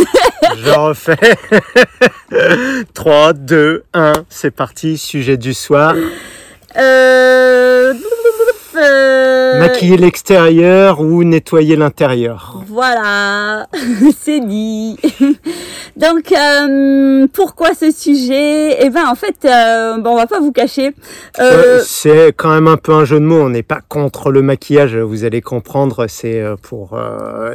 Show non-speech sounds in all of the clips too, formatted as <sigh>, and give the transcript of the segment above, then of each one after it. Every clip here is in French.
<laughs> Je refais. 3, 2, 1, c'est parti, sujet du soir. Euh... euh, Maquiller l'extérieur ou nettoyer l'intérieur Voilà, <laughs> c'est dit. <laughs> Donc, euh, pourquoi ce sujet? Eh ben, en fait, euh, bon, on va pas vous cacher. Euh, C'est quand même un peu un jeu de mots, on n'est pas contre le maquillage, vous allez comprendre, c'est pour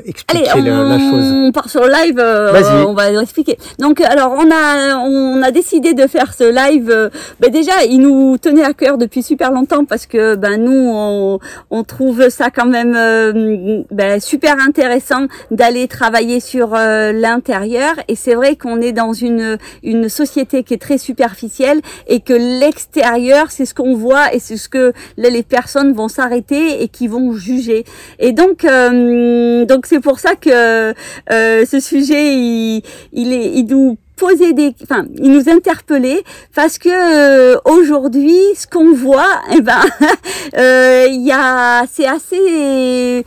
expliquer Allez, la, on, la chose. part sur le live. on va expliquer. Donc, alors, on a, on a décidé de faire ce live. ben déjà, il nous tenait à cœur depuis super longtemps parce que, ben nous, on, on trouve ça quand même euh, ben, super intéressant d'aller travailler sur euh, l'intérieur. Et c'est vrai qu'on est dans une une société qui est très superficielle et que l'extérieur, c'est ce qu'on voit et c'est ce que les personnes vont s'arrêter et qui vont juger. Et donc, euh, donc c'est pour ça que ce sujet, il, il, est, il nous posait des, enfin, il nous interpellait parce que euh, aujourd'hui, ce qu'on voit, <laughs> eh ben, <laughs> euh, il y a, c'est assez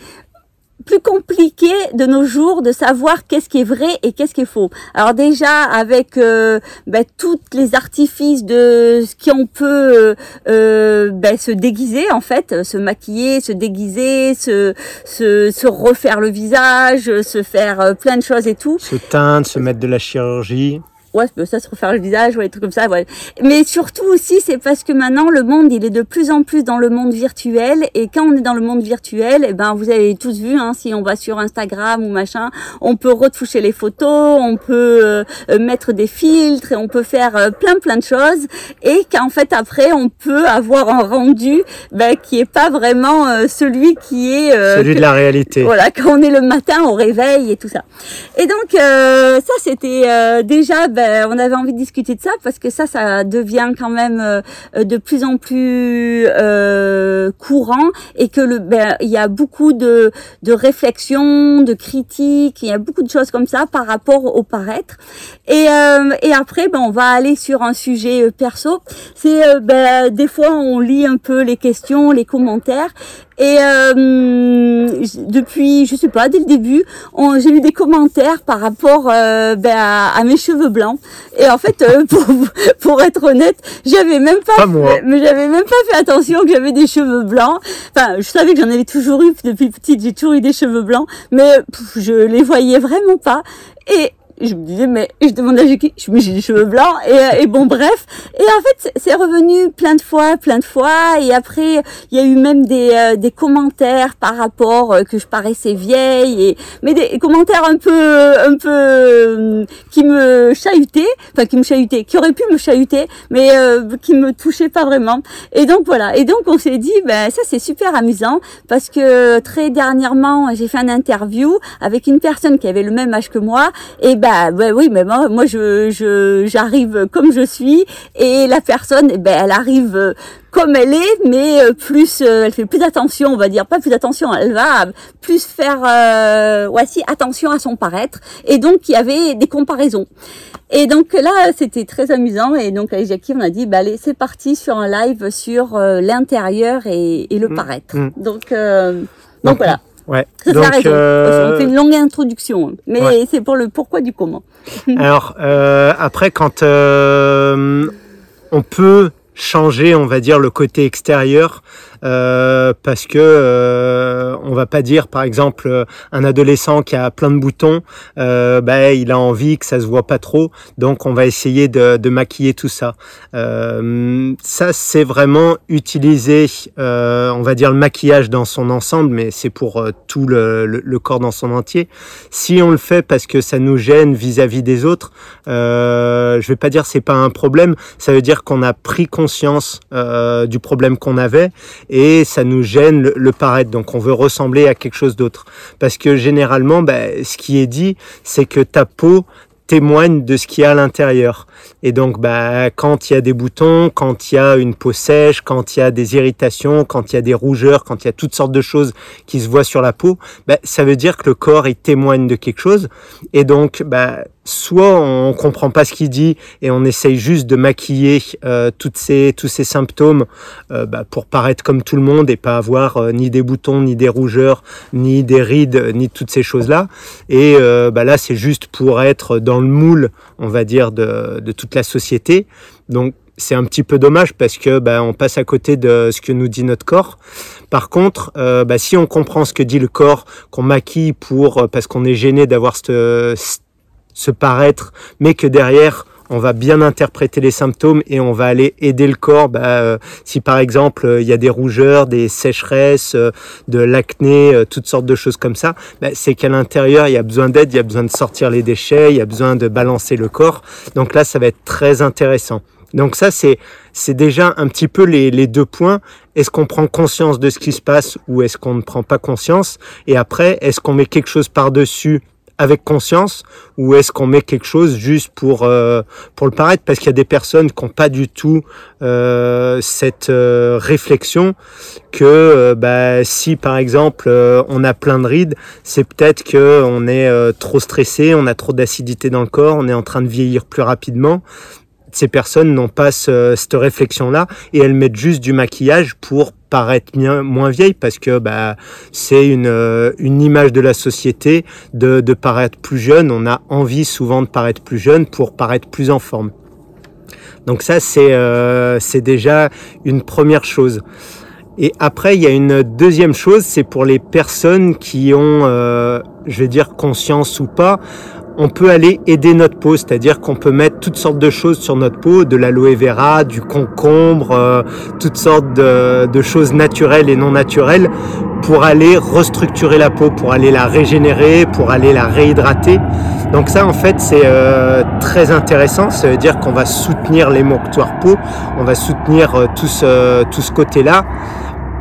plus compliqué de nos jours de savoir qu'est-ce qui est vrai et qu'est-ce qui est faux. Alors déjà avec euh, ben, toutes les artifices de ce qu'on peut euh, euh, ben, se déguiser en fait, se maquiller, se déguiser, se, se, se refaire le visage, se faire euh, plein de choses et tout. Se teindre, se mettre de la chirurgie. Ouais, ça se refaire le visage, ouais, des trucs comme ça, ouais. Mais surtout aussi, c'est parce que maintenant, le monde, il est de plus en plus dans le monde virtuel. Et quand on est dans le monde virtuel, eh ben, vous avez tous vu, hein, si on va sur Instagram ou machin, on peut retoucher les photos, on peut euh, euh, mettre des filtres et on peut faire euh, plein, plein de choses. Et qu'en fait, après, on peut avoir un rendu, ben, qui est pas vraiment euh, celui qui est, euh, Celui que- de la réalité. voilà, quand on est le matin au réveil et tout ça. Et donc euh, ça c'était euh, déjà, ben, on avait envie de discuter de ça parce que ça, ça devient quand même euh, de plus en plus euh, courant et que le, ben, il y a beaucoup de de réflexions, de critiques, il y a beaucoup de choses comme ça par rapport au paraître. Et euh, et après, ben, on va aller sur un sujet euh, perso. C'est euh, ben, des fois on lit un peu les questions, les commentaires et euh, depuis, je sais pas, dès le début, j'ai eu des commentaires par rapport euh, ben, à, à mes cheveux blancs. Et en fait, euh, <laughs> pour, pour être honnête, j'avais même pas, mais j'avais même pas fait attention que j'avais des cheveux blancs. Enfin, je savais que j'en avais toujours eu depuis petite, j'ai toujours eu des cheveux blancs, mais pff, je les voyais vraiment pas. Et je me disais, mais je demandais à Juki, je mais j'ai des cheveux blancs, et, et bon, bref. Et en fait, c'est- revenu plein de fois, plein de fois, et après, il y a eu même des, euh, des commentaires par rapport euh, que je paraissais vieille, et, mais des commentaires un peu, un peu, euh, qui me chahutaient, enfin, qui me chahutaient, qui auraient pu me chahuter, mais euh, qui me touchaient pas vraiment. Et donc, voilà. Et donc, on s'est dit, ben, ça, c'est super amusant, parce que très dernièrement, j'ai fait une interview avec une personne qui avait le même âge que moi, et ben, ben oui, mais moi, moi je, je, j'arrive comme je suis, et la personne, eh ben, elle arrive euh, comme elle est, mais euh, plus, euh, elle fait plus attention, on va dire, pas plus attention, elle va plus faire, euh, ouais, si, attention à son paraître, et donc il y avait des comparaisons. Et donc là, c'était très amusant, et donc avec Jackie, on a dit, bah allez, c'est parti sur un live sur euh, l'intérieur et, et le Mm, paraître. mm. Donc, euh, donc, Donc, voilà. Ouais. Ça, c'est la raison. euh, On fait une longue introduction, mais Ouais. c'est pour le pourquoi du comment. <laughs> Alors euh, après, quand euh, on peut changer, on va dire le côté extérieur, euh, parce que euh, on va pas dire, par exemple, euh, un adolescent qui a plein de boutons, euh, bah, il a envie que ça se voit pas trop, donc on va essayer de, de maquiller tout ça. Euh, ça, c'est vraiment utiliser, on va dire le maquillage dans son ensemble, mais c'est pour tout le, le- corps dans son entier. Si on le fait parce que ça nous gêne vis-à-vis des autres, je vais pas dire c'est pas un problème, ça veut dire qu'on a pris conscience du problème qu'on avait et ça nous gêne le, le paraître. Donc on veut ressembler à quelque chose d'autre. Parce que généralement, bah, ce qui est dit, c'est que ta peau témoigne de ce qu'il y a à l'intérieur. Et donc, bah, quand il y a des boutons, quand il y a une peau sèche, quand il y a des irritations, quand il y a des rougeurs, quand il y a toutes sortes de choses qui se voient sur la peau, bah, ça veut dire que le corps, il témoigne de quelque chose. Et donc, bah, soit on comprend pas ce qu'il dit et on essaye juste de maquiller euh, ces, tous ces symptômes euh, bah, pour paraître comme tout le monde et pas avoir euh, ni des boutons, ni des rougeurs, ni des rides, ni toutes ces choses-là. Et bah, là, c'est juste pour être dans le moule, on va dire, de, de toute la société. Donc c'est un petit peu dommage parce que bah, on passe à côté de ce que nous dit notre corps. Par contre, si on comprend ce que dit le corps, qu'on maquille pour parce qu'on est gêné d'avoir ce, ce paraître, mais que derrière on va bien interpréter les symptômes et on va aller aider le corps. Bah, euh, si par exemple il y a des rougeurs, des sécheresses, de l'acné, toutes sortes de choses comme ça, bah, c'est qu'à l'intérieur il y a besoin d'aide, il y a besoin de sortir les déchets, il y a besoin de balancer le corps. Donc là, ça va être très intéressant. Donc ça, c'est c'est déjà un petit peu les, les deux points. Est-ce qu'on prend conscience de ce qui se passe ou est-ce qu'on ne prend pas conscience? Et après, est-ce qu'on met quelque chose par-dessus avec conscience ou est-ce qu'on met quelque chose juste pour euh, pour le paraître? Parce qu'il y a des personnes qui n'ont pas du tout euh, cette euh, réflexion que euh, bah, si par exemple on a plein de rides c'est peut-être que on est trop stressé on a trop d'acidité dans le corps on est en train de vieillir plus rapidement ces personnes n'ont pas cette réflexion-là et elles mettent juste du maquillage pour paraître moins vieille parce que bah, c'est une, euh, une image de la société de, de paraître plus jeune. On a envie souvent de paraître plus jeune pour paraître plus en forme. Donc ça, c'est euh, déjà une première chose. Et après, il y a une deuxième chose, c'est pour les personnes qui ont, euh, je vais dire, conscience ou pas on peut aller aider notre peau, c'est-à-dire qu'on peut mettre toutes sortes de choses sur notre peau, de l'aloe vera, du concombre, euh, toutes sortes de, choses naturelles et non naturelles pour aller restructurer la peau, pour aller la régénérer, pour aller la réhydrater. Donc ça en fait c'est euh, très intéressant, ça veut dire qu'on va soutenir l'émonctoire peau, on va soutenir euh, tout ce, tout ce côté-là.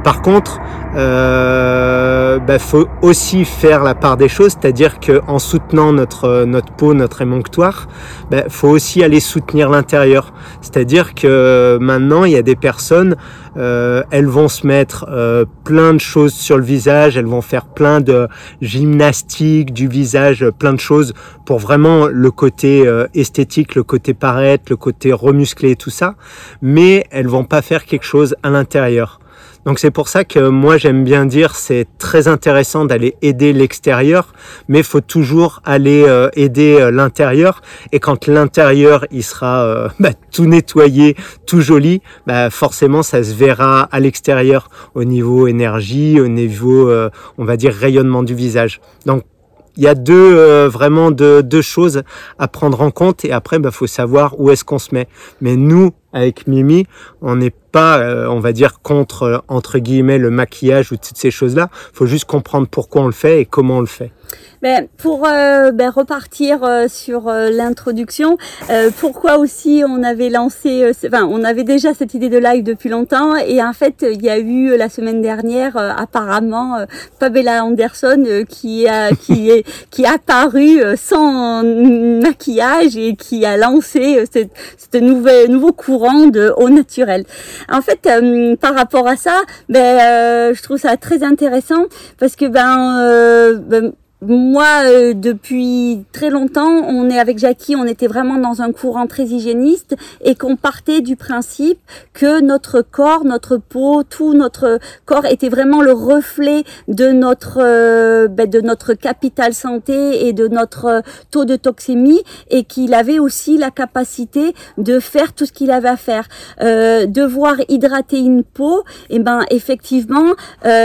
Par contre, euh, bah, faut aussi faire la part des choses, c'est-à-dire qu'en soutenant notre notre peau, notre émonctoire, bah, faut aussi aller soutenir l'intérieur. C'est-à-dire que maintenant il y a des personnes, euh, elles vont se mettre euh, plein de choses sur le visage, elles vont faire plein de gymnastique du visage, plein de choses pour vraiment le côté euh, esthétique, le côté paraître, le côté remusclé, tout ça, mais elles vont pas faire quelque chose à l'intérieur. Donc c'est pour ça que moi j'aime bien dire c'est très intéressant d'aller aider l'extérieur, mais faut toujours aller euh, aider euh, l'intérieur. Et quand l'intérieur il sera euh, <laughs> bah, tout nettoyé, tout joli, bah, forcément ça se verra à l'extérieur au niveau énergie, au niveau on va dire rayonnement du visage. Donc il y a deux vraiment deux, deux, choses à prendre en compte et après bah, faut savoir où est-ce qu'on se met. Mais nous avec Mimi, on n'est pas, euh, on va dire, contre, euh, entre guillemets, le maquillage ou toutes ces choses-là. Faut juste comprendre pourquoi on le fait et comment on le fait. Ben, pour euh, ben, repartir sur l'introduction, pourquoi aussi on avait lancé, enfin on avait déjà cette idée de live depuis longtemps et en fait il y a eu la semaine dernière apparemment Pamela Anderson qui a qui <laughs> est qui est apparu sans maquillage et qui a lancé cette, cette nouvelle nouveau courant de au naturel. En fait, euh, par rapport à ça, ben, euh, je trouve ça très intéressant parce que ben, euh, ben moi, euh, depuis très longtemps, on est avec Jackie, on était vraiment dans un courant très hygiéniste et qu'on partait du principe que notre corps, notre peau, tout notre corps était vraiment le reflet de notre euh, ben, de notre capital santé et de notre euh, taux de toxémie et qu'il avait aussi la capacité de faire tout ce qu'il avait à faire. devoir hydrater une peau, et eh ben effectivement,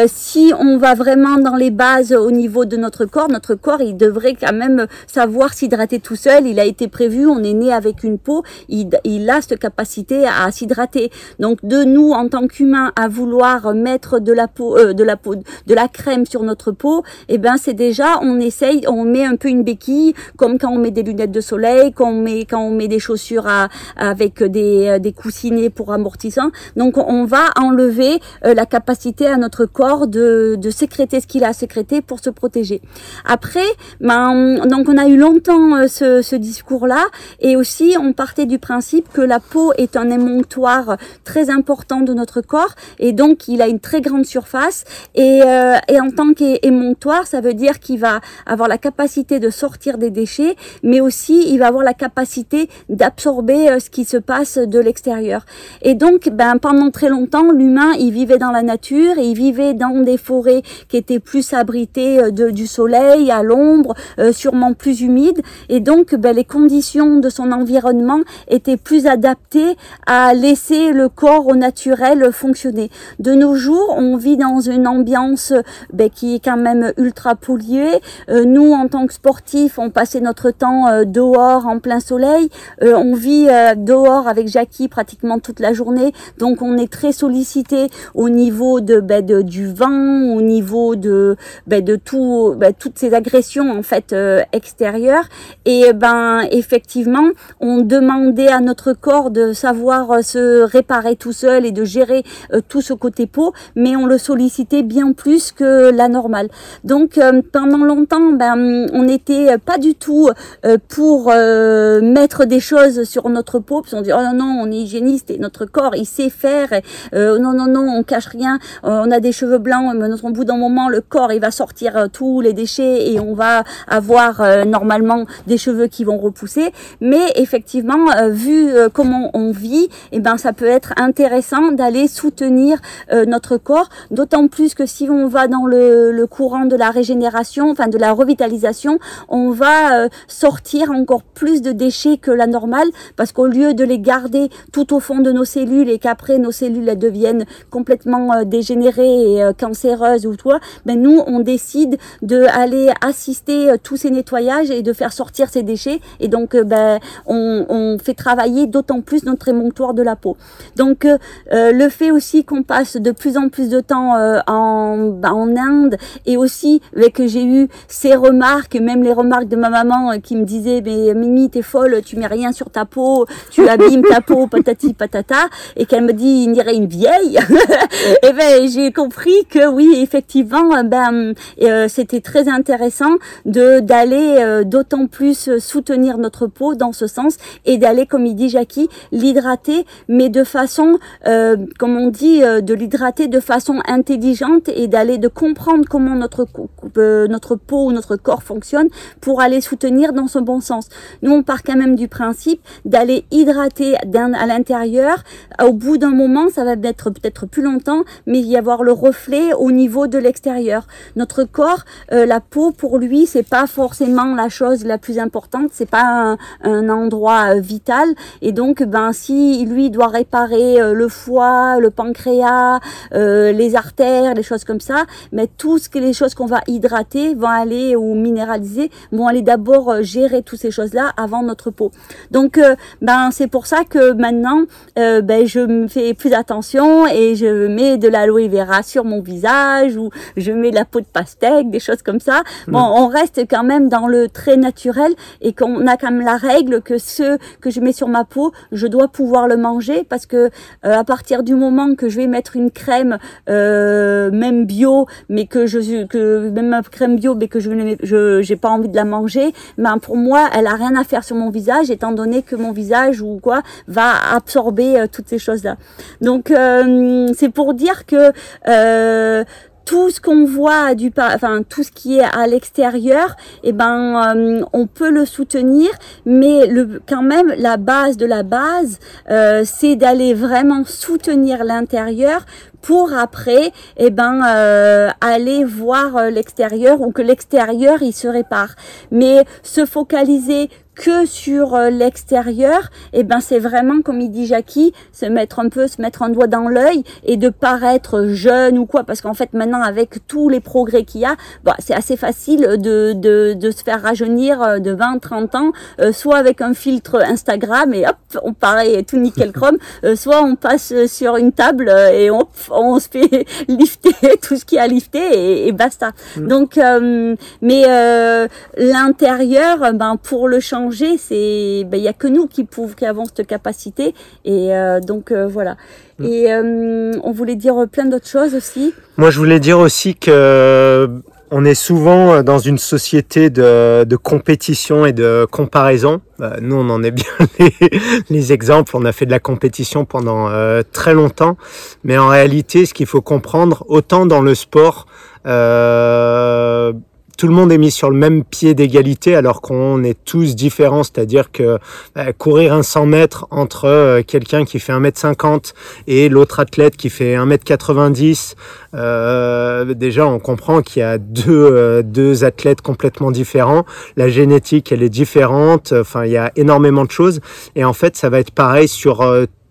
si on va vraiment dans les bases au niveau de notre corps notre corps, il devrait quand même savoir s'hydrater tout seul. Il a été prévu, on est né avec une peau, il, il a cette capacité à, s'hydrater. Donc de nous en tant qu'humains à vouloir mettre de la peau, euh, de la peau, de la crème sur notre peau, eh ben c'est déjà on essaye, on met un peu une béquille, comme quand on met des lunettes de soleil, quand on met quand on met des chaussures à, avec des, euh, des coussinets pour amortissant. Donc on va enlever euh, la capacité à notre corps de, de sécréter ce qu'il a à sécréter pour se protéger. Après, ben, donc on a eu longtemps ce, ce discours-là, et aussi on partait du principe que la peau est un émonctoire très important de notre corps, et donc il a une très grande surface, et, et en tant qu'émonctoire, ça veut dire qu'il va avoir la capacité de sortir des déchets, mais aussi il va avoir la capacité d'absorber ce qui se passe de l'extérieur. Et donc, ben, pendant très longtemps, l'humain, il vivait dans la nature et il vivait dans des forêts qui étaient plus abritées euh, du soleil, à l'ombre, euh, sûrement plus humides. Et donc, ben, les conditions de son environnement étaient plus adaptées à laisser le corps au naturel fonctionner. De nos jours, on vit dans une ambiance ben, qui est quand même ultra polluée. Euh, nous, en tant que sportifs, on passait notre temps dehors en plein soleil. on vit dehors avec Jackie pratiquement toute la journée. Donc, on est très sollicité au niveau de, ben, de du vent, au niveau de ben, de tout, ben, ces agressions en fait euh, extérieures. Et ben effectivement, on demandait à notre corps de savoir euh, se réparer tout seul et de gérer euh, tout ce côté peau, mais on le sollicitait bien plus que la normale. Donc pendant longtemps, ben on n'était pas du tout pour mettre des choses sur notre peau, puis on dit oh non non, on est hygiéniste et notre corps il sait faire. non non non, on cache rien. on a des cheveux blancs, mais au bout d'un moment le corps il va sortir euh, tous les déchets et on va avoir euh, normalement des cheveux qui vont repousser. Mais effectivement, euh, vu comment on vit, eh ben ça peut être intéressant d'aller soutenir notre corps, d'autant plus que si on va dans le, courant de la régénération, enfin de la revitalisation, on va sortir encore plus de déchets que la normale parce qu'au lieu de les garder tout au fond de nos cellules et qu'après nos cellules deviennent complètement dégénérées et cancéreuses ou toi, ben nous on décide de assister euh, tous ces nettoyages et de faire sortir ces déchets. Et donc, euh, ben, on, fait travailler d'autant plus notre émonctoire de la peau. Donc, euh, le fait aussi qu'on passe de plus en plus de temps en, ben, en Inde et aussi avec que j'ai eu ces remarques, même les remarques de ma maman qui me disait, mais Mimi, t'es folle, tu mets rien sur ta peau, tu abîmes ta peau, patati patata, et qu'elle me dit, il irait une vieille. <laughs> et ben, j'ai compris que oui, effectivement, ben, c'était très intéressant de d'aller euh, d'autant plus soutenir notre peau dans ce sens et d'aller, comme il dit Jackie, l'hydrater, mais de façon, euh, comme on dit, de l'hydrater de façon intelligente et d'aller de comprendre comment notre notre peau ou notre corps fonctionne pour aller soutenir dans ce bon sens. Nous, on part quand même du principe d'aller hydrater à l'intérieur. Au bout d'un moment, ça va être peut-être plus longtemps, mais il y avoir le reflet au niveau de l'extérieur. Notre corps, euh, la peau pour lui, c'est pas forcément la chose la plus importante, c'est pas un, endroit euh, vital. Et donc, ben si lui doit réparer euh, le foie, le pancréas, les artères, les choses comme ça, mais tout ce que les choses qu'on va hydrater vont aller ou minéraliser vont aller d'abord gérer toutes ces choses-là avant notre peau. Donc, ben c'est pour ça que maintenant, ben je me fais plus attention et je mets de l'aloe vera sur mon visage ou je mets de la peau de pastèque, des choses comme ça. Bon, mm. on reste quand même dans le très naturel et qu'on a quand même la règle que ce que je mets sur ma peau, je dois pouvoir le manger parce que euh, à partir du moment que je vais mettre une crème, euh, même bio, mais que je que même ma crème bio, mais que je je j'ai pas envie de la manger, ben pour moi, elle a rien à faire sur mon visage étant donné que mon visage ou quoi va absorber euh, toutes ces choses là. Donc euh, c'est pour dire que euh, tout ce qu'on voit du enfin tout ce qui est à l'extérieur eh ben euh, on peut le soutenir mais le quand même la base de la base euh, c'est d'aller vraiment soutenir l'intérieur pour après eh ben euh, aller voir l'extérieur ou que l'extérieur il se répare. Mais se focaliser que sur euh, l'extérieur, et eh ben c'est vraiment comme il dit Jackie, se mettre un peu, se mettre un doigt dans l'œil et de paraître jeune ou quoi, parce qu'en fait maintenant avec tous les progrès qu'il y a, bah, c'est assez facile de, de, de, se faire rajeunir euh, de 20, 30 ans, euh, soit avec un filtre Instagram et hop, on paraît tout nickel <laughs> chrome, soit on passe sur une table et hop, on se fait <laughs> lifter tout ce qui a lifté et, basta. Mm. Donc, mais l'intérieur, ben pour le c'est il ben, y a que nous qui pouvons qui avons cette capacité et euh, donc euh, voilà. Mm. Et euh, on voulait dire plein d'autres choses aussi. Moi, je voulais dire aussi que on est souvent dans une société de, de compétition et de comparaison. Nous, on en est bien <laughs> les, les, exemples. On a fait de la compétition pendant euh, très longtemps. Mais en réalité, ce qu'il faut comprendre, autant dans le sport, euh, tout le monde est mis sur le même pied d'égalité alors qu'on est tous différents, c'est-à-dire que euh, courir un 100 mètres entre euh, quelqu'un qui fait 1m50 et l'autre athlète qui fait 1m90, euh, déjà on comprend qu'il y a deux, deux athlètes complètement différents, la génétique elle est différente, enfin il y a énormément de choses. Et en fait ça va être pareil sur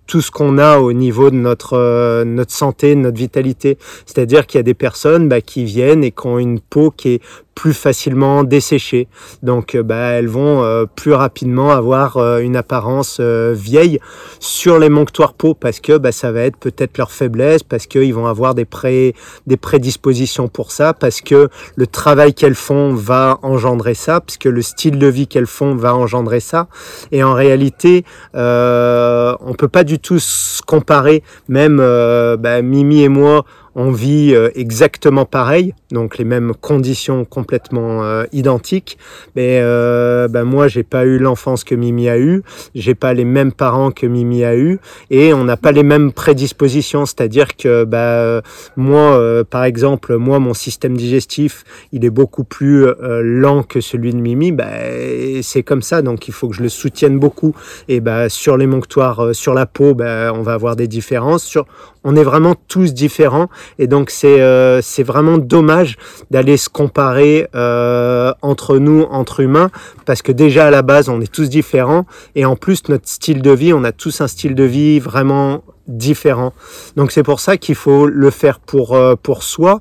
tout ce qu'on a au niveau de notre, notre santé, notre vitalité. C'est-à-dire qu'il y a des personnes bah, qui viennent et qui ont une peau qui est plus facilement desséchées. Donc euh, bah, elles vont euh, plus rapidement avoir euh, une apparence vieille sur les monctoires peau parce que bah, ça va être peut-être leur faiblesse, parce qu'ils vont avoir des, pré, des prédispositions pour ça, parce que le travail qu'elles font va engendrer ça, parce que le style de vie qu'elles font va engendrer ça. Et en réalité, euh, on peut pas du tout se comparer, même bah, Mimi et moi, on vit euh, exactement pareil, donc les mêmes conditions complètement euh, identiques. Mais euh, ben moi, j'ai pas eu l'enfance que Mimi a eu, j'ai pas les mêmes parents que Mimi a eu, et on n'a pas les mêmes prédispositions. C'est-à-dire que ben, moi, euh, par exemple, moi, mon système digestif, il est beaucoup plus lent que celui de Mimi. Ben, c'est comme ça, donc il faut que je le soutienne beaucoup. Et ben, sur les monctoires, sur la peau, ben, on va avoir des différences. Sur, on est vraiment tous différents et donc c'est euh, c'est vraiment dommage d'aller se comparer euh, entre nous entre humains parce que déjà à la base on est tous différents et en plus notre style de vie on a tous un style de vie vraiment différent. Donc c'est pour ça qu'il faut le faire pour euh, pour soi.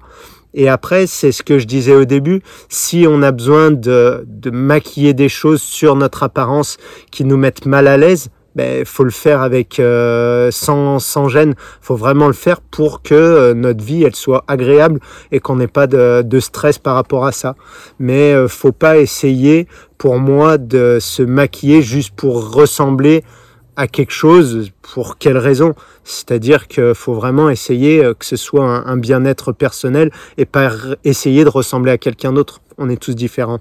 Et après, c'est ce que je disais au début, si on a besoin de, de maquiller des choses sur notre apparence qui nous mettent mal à l'aise, ben faut le faire avec euh, sans, sans gêne. faut vraiment le faire pour que euh, notre vie elle soit agréable et qu'on n'ait pas de, de, stress par rapport à ça. Mais euh, faut pas essayer, pour moi, de se maquiller juste pour ressembler à quelque chose. Pour quelle raison? C'est-à-dire qu'il faut vraiment essayer que ce soit un, un bien-être personnel et pas essayer de ressembler à quelqu'un d'autre. On est tous différents.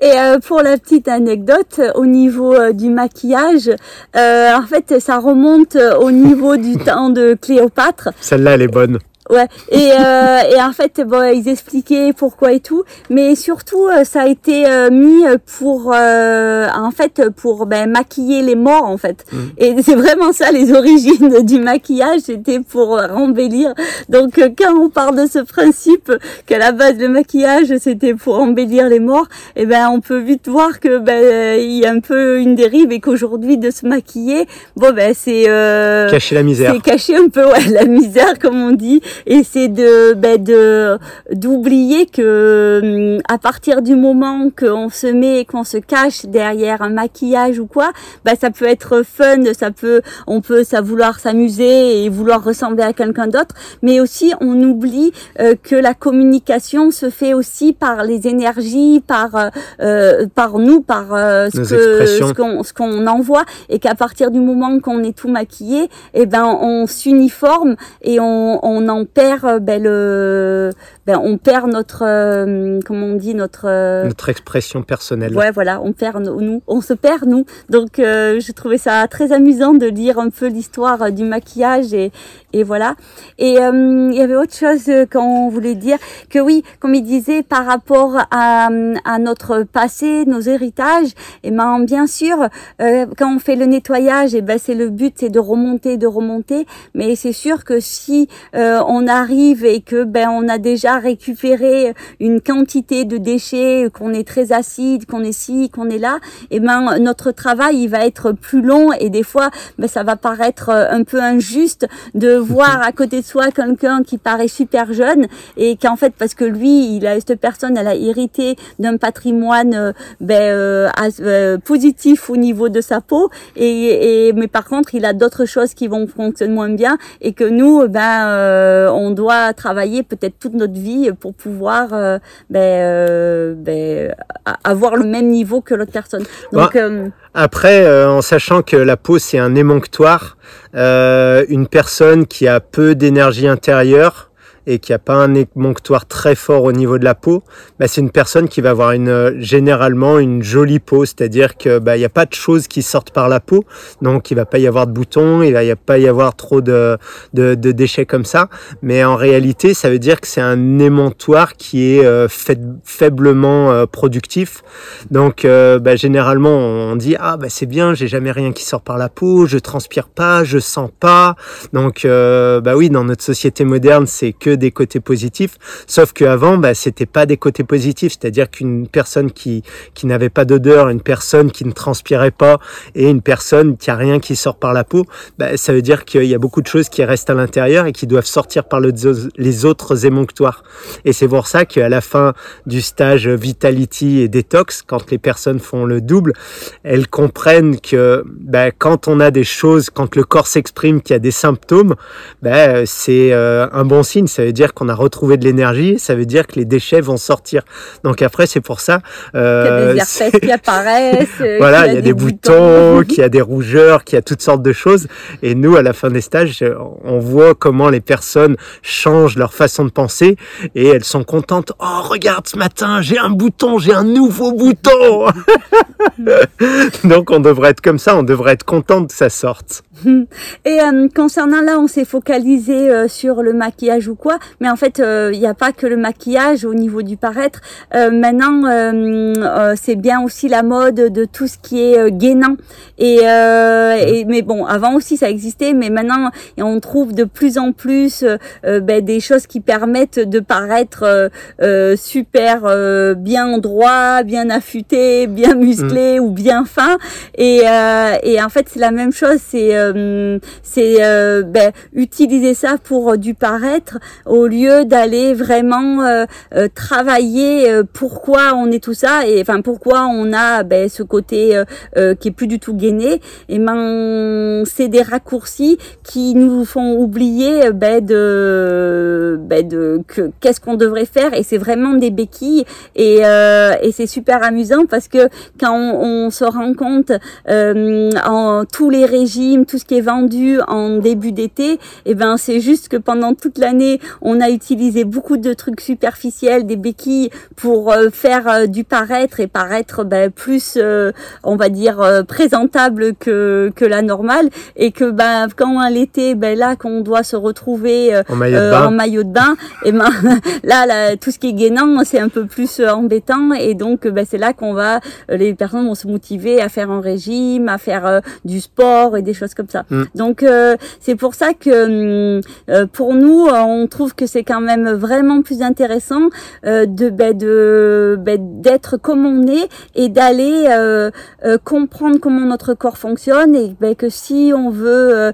Et euh, pour la petite anecdote, au niveau euh, du maquillage, euh, en fait, ça remonte au niveau du <laughs> temps de Cléopâtre. Celle-là, elle est bonne. Ouais. Et, euh, et en fait, bon, ils expliquaient pourquoi et tout, mais surtout, euh, ça a été euh, mis pour, euh, en fait, pour ben, maquiller les morts, en fait. Mm. Et c'est vraiment ça les origines du maquillage, c'était pour embellir. Donc, euh, quand on parle de ce principe qu'à la base le maquillage c'était pour embellir les morts, et eh ben, on peut vite voir que ben, il y a un peu une dérive et qu'aujourd'hui de se maquiller, bon ben, c'est euh, cacher la misère. C'est cacher un peu ouais, la misère, comme on dit et c'est de ben de d'oublier que hum, à partir du moment qu'on se met qu'on se cache derrière un maquillage ou quoi ben ça peut être fun ça peut on peut ça vouloir s'amuser et vouloir ressembler à quelqu'un d'autre mais aussi on oublie euh, que la communication se fait aussi par les énergies par euh, par nous par euh, ce que ce qu'on ce qu'on envoie et qu'à partir du moment qu'on est tout maquillé et ben on s'uniforme et on, on en perd euh, ben, le ben, on perd notre euh, comment on dit notre euh, Notre expression personnelle. ouais voilà on perd no- nous on se perd nous. Donc euh, je trouvais ça très amusant de lire un peu l'histoire euh, du maquillage et et voilà. Et euh, il y avait autre chose qu'on voulait dire que oui comme il disait par rapport à, à notre passé nos héritages et ben bien sûr euh, quand on fait le nettoyage et ben c'est le but c'est de remonter de remonter. Mais c'est sûr que si euh, on arrive et que ben on a déjà récupéré une quantité de déchets qu'on est très acide qu'on est ci qu'on est là et ben notre travail il va être plus long et des fois ben ça va paraître euh, un peu injuste de voir à côté de soi quelqu'un qui paraît super jeune et qu'en fait parce que lui il a cette personne elle a hérité d'un patrimoine euh, ben, euh, euh, positif au niveau de sa peau et, et mais par contre il a d'autres choses qui vont fonctionner moins bien et que nous ben euh, on doit travailler peut-être toute notre vie pour pouvoir euh, ben, euh, ben, avoir le même niveau que l'autre personne. Donc euh, Après, en sachant que la peau c'est un émonctoire, une personne qui a peu d'énergie intérieure, et qui a pas un émonctoire très fort au niveau de la peau, bah, c'est une personne qui va avoir une, généralement une jolie peau, c'est-à-dire que bah, n'y a pas de choses qui sortent par la peau, donc il va pas y avoir de boutons, il va pas y avoir trop de, déchets comme ça, mais en réalité, ça veut dire que c'est un émontoire qui est euh, faiblement euh, productif. Donc, euh, bah, généralement, on dit ah bah c'est bien, j'ai jamais rien qui sort par la peau, je transpire pas, je sens pas. Donc, bah oui, dans notre société moderne, c'est que des côtés positifs. Sauf qu'avant, bah c'était pas des côtés positifs, c'est-à-dire qu'une personne qui qui n'avait pas d'odeur, une personne qui ne transpirait pas et une personne qui a rien qui sort par la peau, bah, ça veut dire qu'il y a beaucoup de choses qui restent à l'intérieur et qui doivent sortir par le, les autres émonctoires. Et c'est pour ça qu'à la fin du stage Vitality et Detox, quand les personnes font le double, elles comprennent que ben, quand on a des choses, quand le corps s'exprime, qu'il y a des symptômes, ben, c'est euh, un bon signe. Ça veut dire qu'on a retrouvé de l'énergie, ça veut dire que les déchets vont sortir. Donc après, c'est pour ça. Euh, il y a des herpès qui apparaissent. <laughs> voilà, il y a, des, boutons, qu'il y a des rougeurs, qu'il y a toutes sortes de choses. Et nous, à la fin des stages, on voit comment les personnes changent leur façon de penser et elles sont contentes. Oh, regarde ce matin, j'ai un bouton, j'ai un nouveau bouton. <laughs> <laughs> Donc on devrait être comme ça, on devrait être content que ça sorte. <laughs> Et euh, concernant là, on s'est focalisé euh, sur le maquillage ou quoi, mais en fait, euh, il n'y a pas que le maquillage au niveau du paraître. maintenant, c'est bien aussi la mode de tout ce qui est gainant. Et, et, mais bon, avant aussi ça existait, mais maintenant on trouve de plus en plus ben, des choses qui permettent de paraître super bien droit, bien affûté, bien musclé mm. ou bien fin. Et, et en fait, c'est la même chose. C'est euh, c'est euh, ben, utiliser ça pour euh, du paraître au lieu d'aller vraiment travailler pourquoi on est tout ça et enfin pourquoi on a ben, ce côté qui est plus du tout gainé. Et ben c'est des raccourcis qui nous font oublier ben, de ben, de que qu'est-ce qu'on devrait faire et c'est vraiment des béquilles et, et c'est super amusant parce que quand on, se rend compte en tous les régimes, ce qui est vendu en début d'été, et eh ben c'est juste que pendant toute l'année, on a utilisé beaucoup de trucs superficiels, des béquilles pour euh, faire euh, du paraître et paraître ben, plus, euh, on va dire, présentable que, que la normale, et que ben quand l'été, ben là qu'on doit se retrouver en maillot de bain, et eh ben <laughs> là, là, tout ce qui est gainant, c'est un peu plus embêtant, et donc ben, c'est là qu'on va, les personnes vont se motiver à faire un régime, à faire du sport et des choses comme ça. Mm. Donc euh, c'est pour ça que mm, euh, pour nous, on trouve que c'est quand même vraiment plus intéressant euh, de ben, de ben, d'être comme on est et d'aller comprendre comment notre corps fonctionne et ben, que si on veut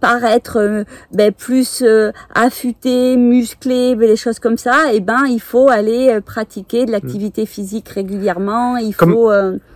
paraître ben, plus affûté, musclé, ben, des choses comme ça, et eh ben il faut aller pratiquer de l'activité physique régulièrement. Il faut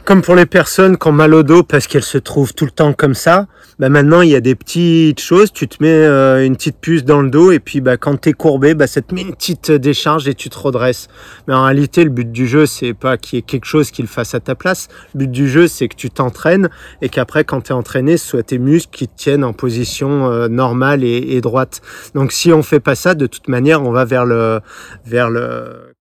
comme pour les personnes qui ont mal au dos parce qu'elles se trouvent tout le temps comme ça, bah maintenant il y a des petites choses, tu te mets euh, une petite puce dans le dos et puis bah, quand tu es courbé, bah, ça te met une petite décharge et tu te redresses. Mais en réalité, le but du jeu, c'est pas qu'il y ait quelque chose qui le fasse à ta place. Le but du jeu, c'est que tu t'entraînes et qu'après, quand tu es entraîné, ce soit tes muscles qui te tiennent en position euh, normale et, et droite. Donc si on fait pas ça, de toute manière, on va vers le, vers le